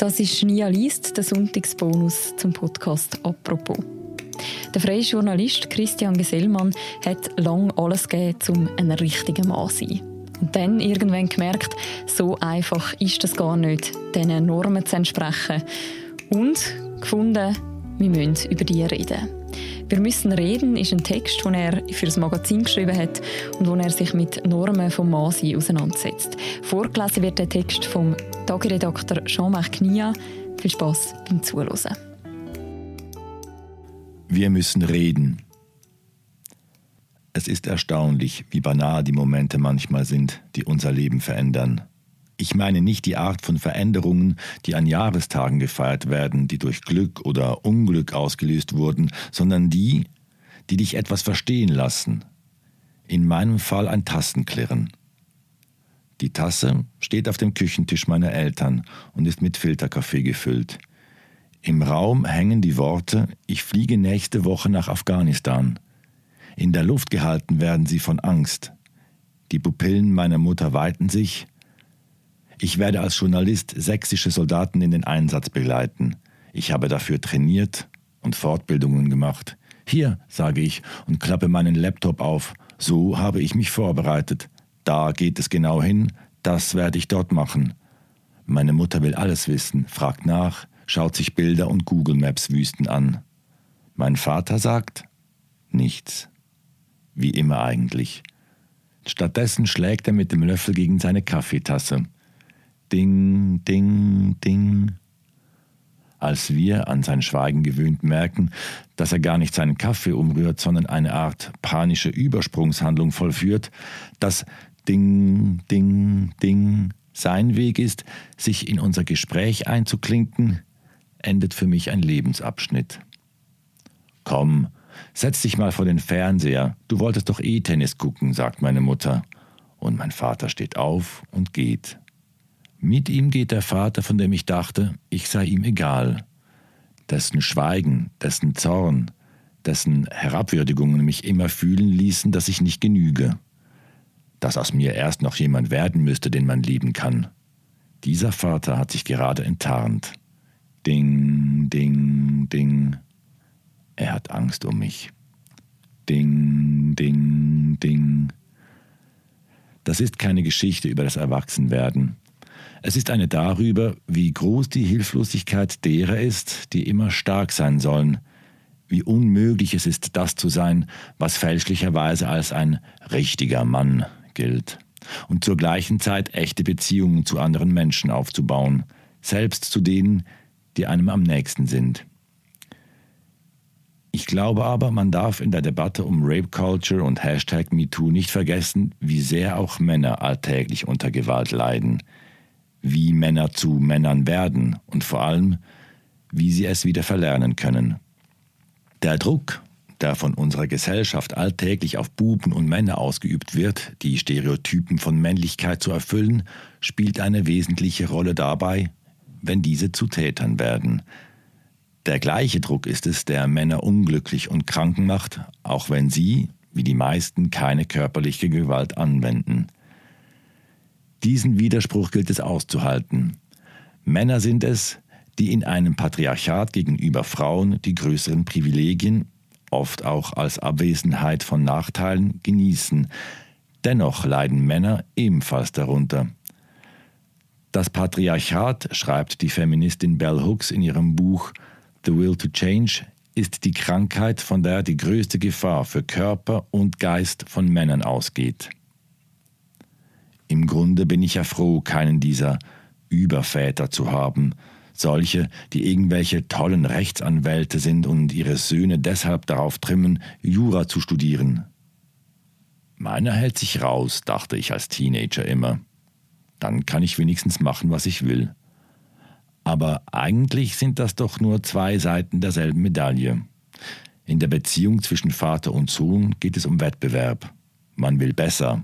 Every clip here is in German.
Das ist Nia Liest, der Sonntagsbonus zum Podcast «Apropos». Der freie Journalist Christian Gesellmann hat lang alles gegeben, um ein richtiger Mann zu sein. Und dann irgendwann gemerkt, so einfach ist es gar nicht, diesen Normen zu entsprechen. Und gefunden, wir müssen über die reden. Wir müssen reden ist ein Text, den er für das Magazin geschrieben hat und wo er sich mit Normen vom Masi auseinandersetzt. Vorgelesen wird der Text vom Tagiredakteur Jean-Marc Knia. Viel Spaß beim Zuhören. Wir müssen reden. Es ist erstaunlich, wie banal die Momente manchmal sind, die unser Leben verändern. Ich meine nicht die Art von Veränderungen, die an Jahrestagen gefeiert werden, die durch Glück oder Unglück ausgelöst wurden, sondern die, die dich etwas verstehen lassen. In meinem Fall ein Tassenklirren. Die Tasse steht auf dem Küchentisch meiner Eltern und ist mit Filterkaffee gefüllt. Im Raum hängen die Worte Ich fliege nächste Woche nach Afghanistan. In der Luft gehalten werden sie von Angst. Die Pupillen meiner Mutter weiten sich, ich werde als Journalist sächsische Soldaten in den Einsatz begleiten. Ich habe dafür trainiert und Fortbildungen gemacht. Hier, sage ich und klappe meinen Laptop auf. So habe ich mich vorbereitet. Da geht es genau hin, das werde ich dort machen. Meine Mutter will alles wissen, fragt nach, schaut sich Bilder und Google Maps Wüsten an. Mein Vater sagt nichts. Wie immer eigentlich. Stattdessen schlägt er mit dem Löffel gegen seine Kaffeetasse. Ding, ding, ding. Als wir an sein Schweigen gewöhnt merken, dass er gar nicht seinen Kaffee umrührt, sondern eine Art panische Übersprungshandlung vollführt, dass Ding, Ding, Ding sein Weg ist, sich in unser Gespräch einzuklinken, endet für mich ein Lebensabschnitt. Komm, setz dich mal vor den Fernseher, du wolltest doch eh Tennis gucken, sagt meine Mutter. Und mein Vater steht auf und geht. Mit ihm geht der Vater, von dem ich dachte, ich sei ihm egal, dessen Schweigen, dessen Zorn, dessen Herabwürdigungen mich immer fühlen ließen, dass ich nicht genüge, dass aus mir erst noch jemand werden müsste, den man lieben kann. Dieser Vater hat sich gerade enttarnt. Ding, ding, ding. Er hat Angst um mich. Ding, ding, ding. Das ist keine Geschichte über das Erwachsenwerden. Es ist eine darüber, wie groß die Hilflosigkeit derer ist, die immer stark sein sollen, wie unmöglich es ist, das zu sein, was fälschlicherweise als ein richtiger Mann gilt, und zur gleichen Zeit echte Beziehungen zu anderen Menschen aufzubauen, selbst zu denen, die einem am nächsten sind. Ich glaube aber, man darf in der Debatte um Rape Culture und Hashtag MeToo nicht vergessen, wie sehr auch Männer alltäglich unter Gewalt leiden, wie Männer zu Männern werden und vor allem, wie sie es wieder verlernen können. Der Druck, der von unserer Gesellschaft alltäglich auf Buben und Männer ausgeübt wird, die Stereotypen von Männlichkeit zu erfüllen, spielt eine wesentliche Rolle dabei, wenn diese zu Tätern werden. Der gleiche Druck ist es, der Männer unglücklich und kranken macht, auch wenn sie, wie die meisten, keine körperliche Gewalt anwenden. Diesen Widerspruch gilt es auszuhalten. Männer sind es, die in einem Patriarchat gegenüber Frauen die größeren Privilegien, oft auch als Abwesenheit von Nachteilen, genießen. Dennoch leiden Männer ebenfalls darunter. Das Patriarchat, schreibt die Feministin Bell Hooks in ihrem Buch The Will to Change, ist die Krankheit, von der die größte Gefahr für Körper und Geist von Männern ausgeht. Im Grunde bin ich ja froh, keinen dieser Überväter zu haben, solche, die irgendwelche tollen Rechtsanwälte sind und ihre Söhne deshalb darauf trimmen, Jura zu studieren. Meiner hält sich raus, dachte ich als Teenager immer. Dann kann ich wenigstens machen, was ich will. Aber eigentlich sind das doch nur zwei Seiten derselben Medaille. In der Beziehung zwischen Vater und Sohn geht es um Wettbewerb. Man will besser,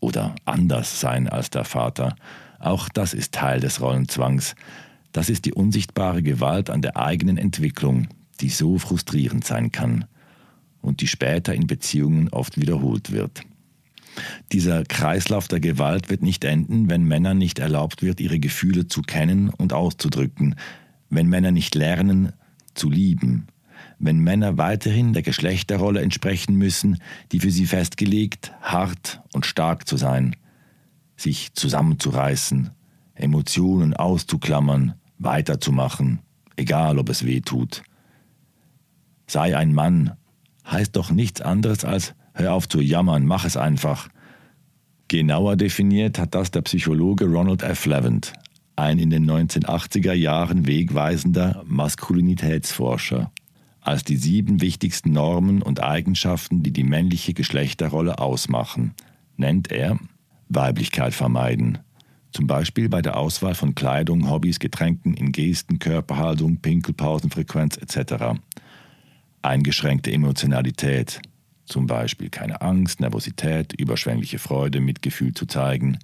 oder anders sein als der Vater. Auch das ist Teil des Rollenzwangs. Das ist die unsichtbare Gewalt an der eigenen Entwicklung, die so frustrierend sein kann und die später in Beziehungen oft wiederholt wird. Dieser Kreislauf der Gewalt wird nicht enden, wenn Männern nicht erlaubt wird, ihre Gefühle zu kennen und auszudrücken, wenn Männer nicht lernen zu lieben, wenn Männer weiterhin der Geschlechterrolle entsprechen müssen, die für sie festgelegt, hart und stark zu sein, sich zusammenzureißen, Emotionen auszuklammern, weiterzumachen, egal ob es weh tut. Sei ein Mann, heißt doch nichts anderes als hör auf zu jammern, mach es einfach. Genauer definiert hat das der Psychologe Ronald F. Levent, ein in den 1980er Jahren wegweisender Maskulinitätsforscher, als die sieben wichtigsten Normen und Eigenschaften, die die männliche Geschlechterrolle ausmachen, nennt er Weiblichkeit vermeiden, zum Beispiel bei der Auswahl von Kleidung, Hobbys, Getränken, in Gesten, Körperhaltung, Pinkelpausenfrequenz etc. Eingeschränkte Emotionalität, zum Beispiel keine Angst, Nervosität, überschwängliche Freude, Mitgefühl zu zeigen,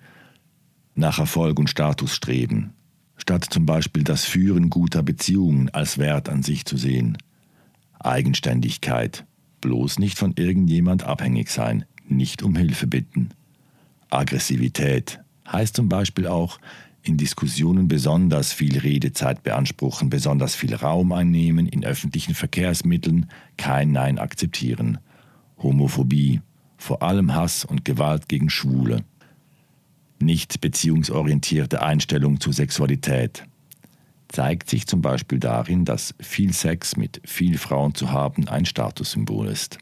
nach Erfolg und Status streben, statt zum Beispiel das Führen guter Beziehungen als Wert an sich zu sehen. Eigenständigkeit, bloß nicht von irgendjemand abhängig sein, nicht um Hilfe bitten. Aggressivität heißt zum Beispiel auch, in Diskussionen besonders viel Redezeit beanspruchen, besonders viel Raum einnehmen, in öffentlichen Verkehrsmitteln kein Nein akzeptieren. Homophobie, vor allem Hass und Gewalt gegen Schwule. Nicht beziehungsorientierte Einstellung zur Sexualität zeigt sich zum Beispiel darin, dass viel Sex mit viel Frauen zu haben ein Statussymbol ist.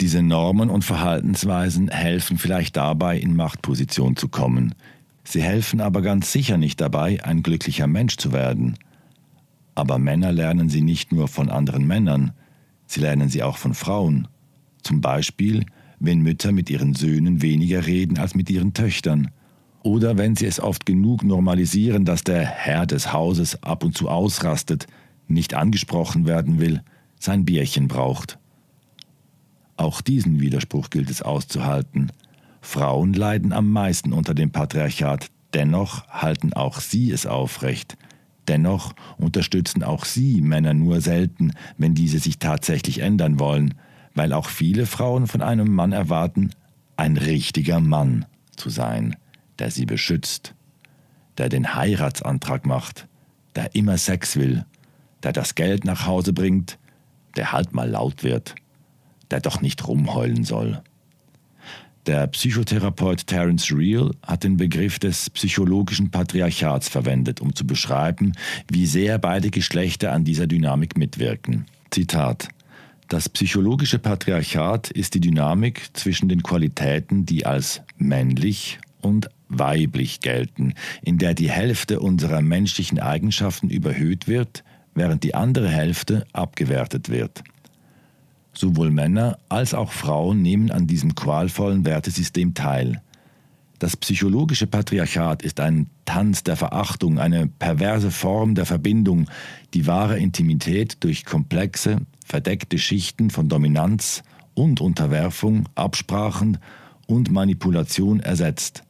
Diese Normen und Verhaltensweisen helfen vielleicht dabei, in Machtposition zu kommen. Sie helfen aber ganz sicher nicht dabei, ein glücklicher Mensch zu werden. Aber Männer lernen sie nicht nur von anderen Männern, sie lernen sie auch von Frauen. Zum Beispiel, wenn Mütter mit ihren Söhnen weniger reden als mit ihren Töchtern. Oder wenn sie es oft genug normalisieren, dass der Herr des Hauses ab und zu ausrastet, nicht angesprochen werden will, sein Bierchen braucht. Auch diesen Widerspruch gilt es auszuhalten. Frauen leiden am meisten unter dem Patriarchat, dennoch halten auch sie es aufrecht. Dennoch unterstützen auch sie Männer nur selten, wenn diese sich tatsächlich ändern wollen, weil auch viele Frauen von einem Mann erwarten, ein richtiger Mann zu sein, der sie beschützt, der den Heiratsantrag macht, der immer Sex will, der das Geld nach Hause bringt, der halt mal laut wird der doch nicht rumheulen soll. Der Psychotherapeut Terence Real hat den Begriff des psychologischen Patriarchats verwendet, um zu beschreiben, wie sehr beide Geschlechter an dieser Dynamik mitwirken. Zitat Das psychologische Patriarchat ist die Dynamik zwischen den Qualitäten, die als männlich und weiblich gelten, in der die Hälfte unserer menschlichen Eigenschaften überhöht wird, während die andere Hälfte abgewertet wird. Sowohl Männer als auch Frauen nehmen an diesem qualvollen Wertesystem teil. Das psychologische Patriarchat ist ein Tanz der Verachtung, eine perverse Form der Verbindung, die wahre Intimität durch komplexe, verdeckte Schichten von Dominanz und Unterwerfung, Absprachen und Manipulation ersetzt.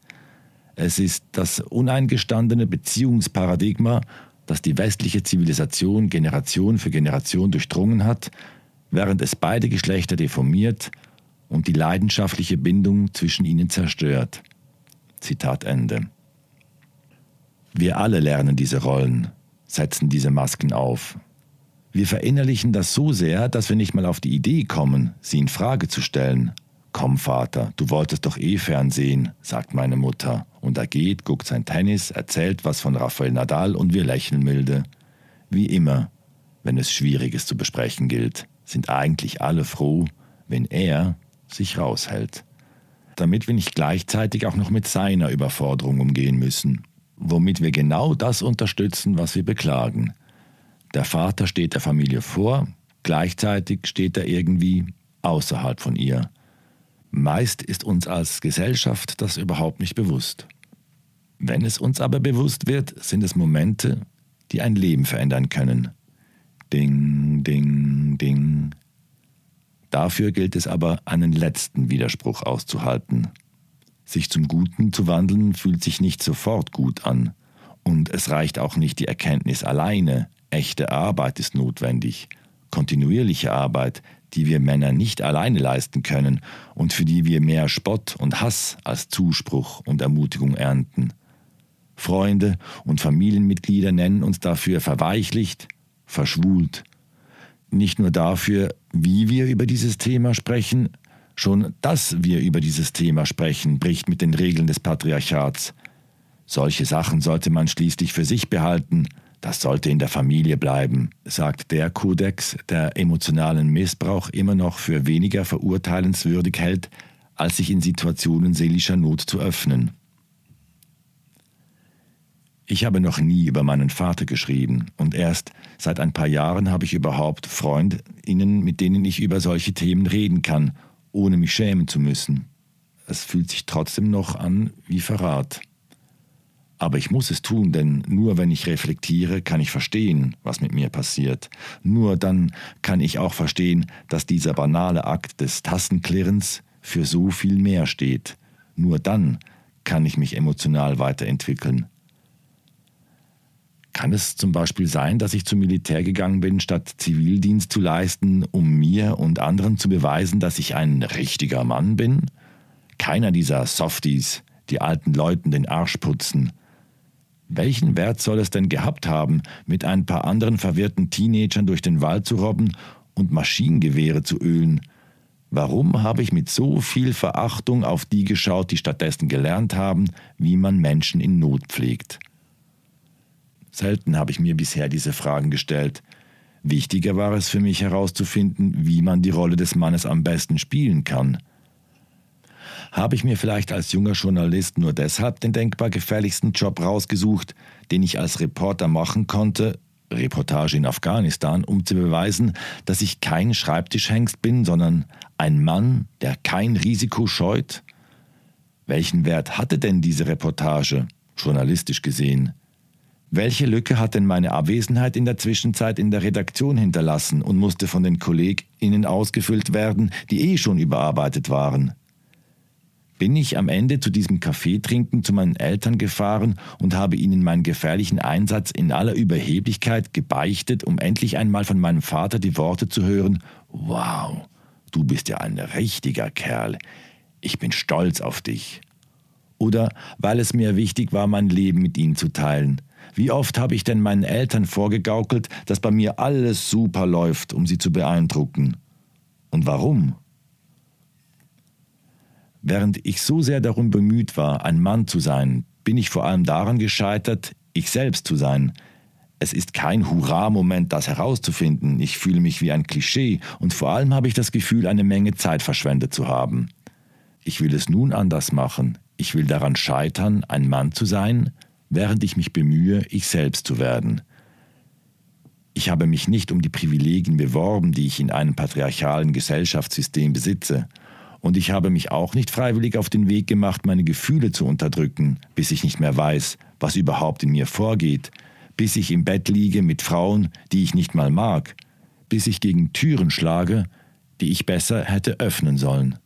Es ist das uneingestandene Beziehungsparadigma, das die westliche Zivilisation Generation für Generation durchdrungen hat während es beide Geschlechter deformiert und die leidenschaftliche Bindung zwischen ihnen zerstört. Zitat Ende. Wir alle lernen diese Rollen, setzen diese Masken auf. Wir verinnerlichen das so sehr, dass wir nicht mal auf die Idee kommen, sie in Frage zu stellen. Komm, Vater, du wolltest doch eh fernsehen, sagt meine Mutter. Und er geht, guckt sein Tennis, erzählt was von Rafael Nadal und wir lächeln milde. Wie immer, wenn es Schwieriges zu besprechen gilt sind eigentlich alle froh, wenn er sich raushält, damit wir nicht gleichzeitig auch noch mit seiner Überforderung umgehen müssen, womit wir genau das unterstützen, was wir beklagen. Der Vater steht der Familie vor, gleichzeitig steht er irgendwie außerhalb von ihr. Meist ist uns als Gesellschaft das überhaupt nicht bewusst. Wenn es uns aber bewusst wird, sind es Momente, die ein Leben verändern können. Ding, ding, ding. Dafür gilt es aber, einen letzten Widerspruch auszuhalten. Sich zum Guten zu wandeln fühlt sich nicht sofort gut an. Und es reicht auch nicht die Erkenntnis alleine. Echte Arbeit ist notwendig. Kontinuierliche Arbeit, die wir Männer nicht alleine leisten können und für die wir mehr Spott und Hass als Zuspruch und Ermutigung ernten. Freunde und Familienmitglieder nennen uns dafür verweichlicht, verschwult. Nicht nur dafür, wie wir über dieses Thema sprechen, schon dass wir über dieses Thema sprechen, bricht mit den Regeln des Patriarchats. Solche Sachen sollte man schließlich für sich behalten, das sollte in der Familie bleiben, sagt der Kodex, der emotionalen Missbrauch immer noch für weniger verurteilenswürdig hält, als sich in Situationen seelischer Not zu öffnen. Ich habe noch nie über meinen Vater geschrieben und erst seit ein paar Jahren habe ich überhaupt Freundinnen, mit denen ich über solche Themen reden kann, ohne mich schämen zu müssen. Es fühlt sich trotzdem noch an wie Verrat. Aber ich muss es tun, denn nur wenn ich reflektiere, kann ich verstehen, was mit mir passiert. Nur dann kann ich auch verstehen, dass dieser banale Akt des Tassenklirrens für so viel mehr steht. Nur dann kann ich mich emotional weiterentwickeln. Kann es zum Beispiel sein, dass ich zum Militär gegangen bin, statt Zivildienst zu leisten, um mir und anderen zu beweisen, dass ich ein richtiger Mann bin? Keiner dieser Softies, die alten Leuten den Arsch putzen, welchen Wert soll es denn gehabt haben, mit ein paar anderen verwirrten Teenagern durch den Wald zu robben und Maschinengewehre zu ölen? Warum habe ich mit so viel Verachtung auf die geschaut, die stattdessen gelernt haben, wie man Menschen in Not pflegt? Selten habe ich mir bisher diese Fragen gestellt. Wichtiger war es für mich herauszufinden, wie man die Rolle des Mannes am besten spielen kann. Habe ich mir vielleicht als junger Journalist nur deshalb den denkbar gefährlichsten Job rausgesucht, den ich als Reporter machen konnte, Reportage in Afghanistan, um zu beweisen, dass ich kein Schreibtischhengst bin, sondern ein Mann, der kein Risiko scheut? Welchen Wert hatte denn diese Reportage, journalistisch gesehen? Welche Lücke hat denn meine Abwesenheit in der Zwischenzeit in der Redaktion hinterlassen und musste von den KollegInnen ausgefüllt werden, die eh schon überarbeitet waren? Bin ich am Ende zu diesem Kaffeetrinken zu meinen Eltern gefahren und habe ihnen meinen gefährlichen Einsatz in aller Überheblichkeit gebeichtet, um endlich einmal von meinem Vater die Worte zu hören, Wow, du bist ja ein richtiger Kerl, ich bin stolz auf dich. Oder weil es mir wichtig war, mein Leben mit ihnen zu teilen. Wie oft habe ich denn meinen Eltern vorgegaukelt, dass bei mir alles super läuft, um sie zu beeindrucken? Und warum? Während ich so sehr darum bemüht war, ein Mann zu sein, bin ich vor allem daran gescheitert, ich selbst zu sein. Es ist kein Hurra-Moment, das herauszufinden. Ich fühle mich wie ein Klischee und vor allem habe ich das Gefühl, eine Menge Zeit verschwendet zu haben. Ich will es nun anders machen. Ich will daran scheitern, ein Mann zu sein, während ich mich bemühe, ich selbst zu werden. Ich habe mich nicht um die Privilegien beworben, die ich in einem patriarchalen Gesellschaftssystem besitze. Und ich habe mich auch nicht freiwillig auf den Weg gemacht, meine Gefühle zu unterdrücken, bis ich nicht mehr weiß, was überhaupt in mir vorgeht, bis ich im Bett liege mit Frauen, die ich nicht mal mag, bis ich gegen Türen schlage, die ich besser hätte öffnen sollen.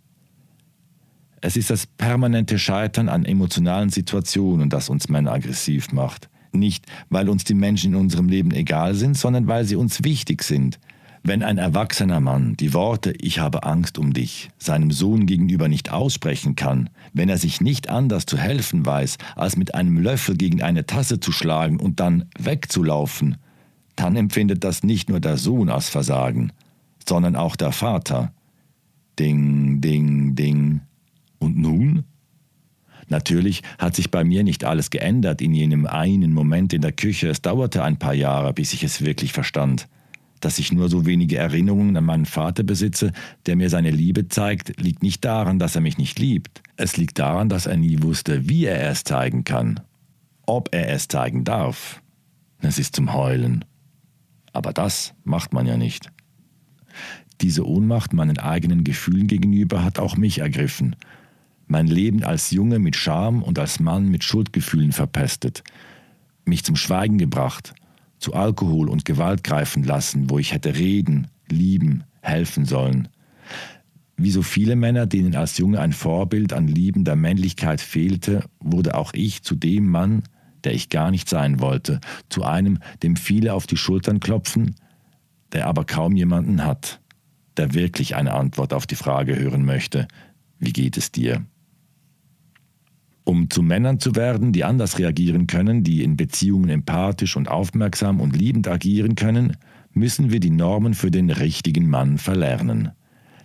Es ist das permanente Scheitern an emotionalen Situationen, das uns Männer aggressiv macht. Nicht, weil uns die Menschen in unserem Leben egal sind, sondern weil sie uns wichtig sind, wenn ein erwachsener Mann die Worte Ich habe Angst um dich seinem Sohn gegenüber nicht aussprechen kann, wenn er sich nicht anders zu helfen weiß, als mit einem Löffel gegen eine Tasse zu schlagen und dann wegzulaufen, dann empfindet das nicht nur der Sohn als Versagen, sondern auch der Vater. Ding, ding, ding. Und nun? Natürlich hat sich bei mir nicht alles geändert in jenem einen Moment in der Küche. Es dauerte ein paar Jahre, bis ich es wirklich verstand. Dass ich nur so wenige Erinnerungen an meinen Vater besitze, der mir seine Liebe zeigt, liegt nicht daran, dass er mich nicht liebt. Es liegt daran, dass er nie wusste, wie er es zeigen kann. Ob er es zeigen darf. Es ist zum Heulen. Aber das macht man ja nicht. Diese Ohnmacht meinen eigenen Gefühlen gegenüber hat auch mich ergriffen. Mein Leben als Junge mit Scham und als Mann mit Schuldgefühlen verpestet. Mich zum Schweigen gebracht, zu Alkohol und Gewalt greifen lassen, wo ich hätte reden, lieben, helfen sollen. Wie so viele Männer, denen als Junge ein Vorbild an liebender Männlichkeit fehlte, wurde auch ich zu dem Mann, der ich gar nicht sein wollte, zu einem, dem viele auf die Schultern klopfen, der aber kaum jemanden hat. der wirklich eine Antwort auf die Frage hören möchte, wie geht es dir? Um zu Männern zu werden, die anders reagieren können, die in Beziehungen empathisch und aufmerksam und liebend agieren können, müssen wir die Normen für den richtigen Mann verlernen.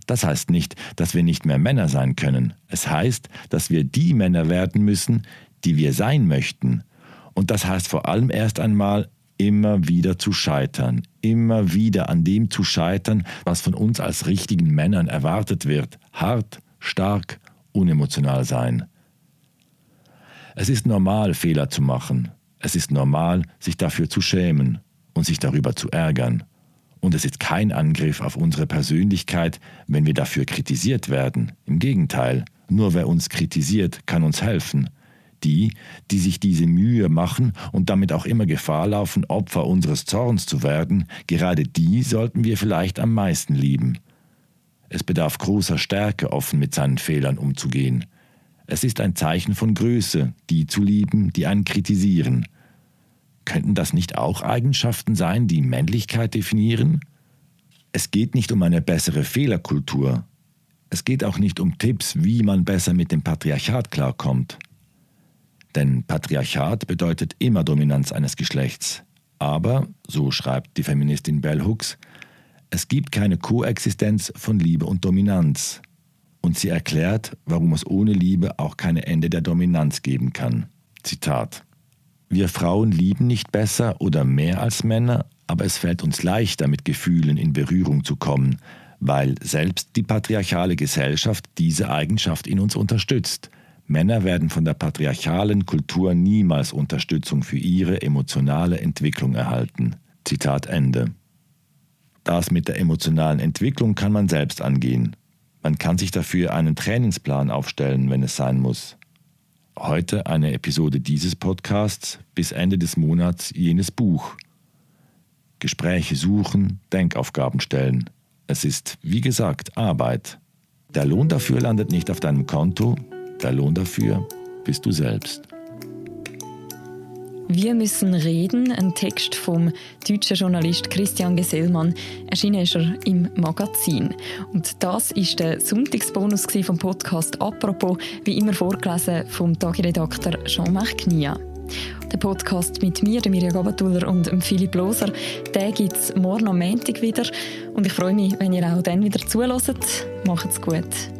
Das heißt nicht, dass wir nicht mehr Männer sein können. Es heißt, dass wir die Männer werden müssen, die wir sein möchten. Und das heißt vor allem erst einmal immer wieder zu scheitern, immer wieder an dem zu scheitern, was von uns als richtigen Männern erwartet wird. Hart, stark, unemotional sein. Es ist normal, Fehler zu machen. Es ist normal, sich dafür zu schämen und sich darüber zu ärgern. Und es ist kein Angriff auf unsere Persönlichkeit, wenn wir dafür kritisiert werden. Im Gegenteil, nur wer uns kritisiert, kann uns helfen. Die, die sich diese Mühe machen und damit auch immer Gefahr laufen, Opfer unseres Zorns zu werden, gerade die sollten wir vielleicht am meisten lieben. Es bedarf großer Stärke, offen mit seinen Fehlern umzugehen. Es ist ein Zeichen von Größe, die zu lieben, die einen kritisieren. Könnten das nicht auch Eigenschaften sein, die Männlichkeit definieren? Es geht nicht um eine bessere Fehlerkultur. Es geht auch nicht um Tipps, wie man besser mit dem Patriarchat klarkommt. Denn Patriarchat bedeutet immer Dominanz eines Geschlechts. Aber, so schreibt die Feministin Bell Hooks, es gibt keine Koexistenz von Liebe und Dominanz. Und sie erklärt, warum es ohne Liebe auch kein Ende der Dominanz geben kann. Zitat. Wir Frauen lieben nicht besser oder mehr als Männer, aber es fällt uns leichter, mit Gefühlen in Berührung zu kommen, weil selbst die patriarchale Gesellschaft diese Eigenschaft in uns unterstützt. Männer werden von der patriarchalen Kultur niemals Unterstützung für ihre emotionale Entwicklung erhalten. Zitat Ende. Das mit der emotionalen Entwicklung kann man selbst angehen. Man kann sich dafür einen Trainingsplan aufstellen, wenn es sein muss. Heute eine Episode dieses Podcasts, bis Ende des Monats jenes Buch. Gespräche suchen, Denkaufgaben stellen. Es ist, wie gesagt, Arbeit. Der Lohn dafür landet nicht auf deinem Konto, der Lohn dafür bist du selbst. Wir müssen reden, ein Text vom deutschen Journalist Christian Gesellmann. Erschienen ist er im Magazin. Und das ist der Sonntagsbonus vom Podcast «Apropos», wie immer vorgelesen vom Tagiredakteur Jean-Marc Knia. Der Podcast mit mir, Mirja Gabatuller und Philipp Loser, den gibt es morgen am Montag wieder. Und ich freue mich, wenn ihr auch dann wieder zuhört. Macht's gut.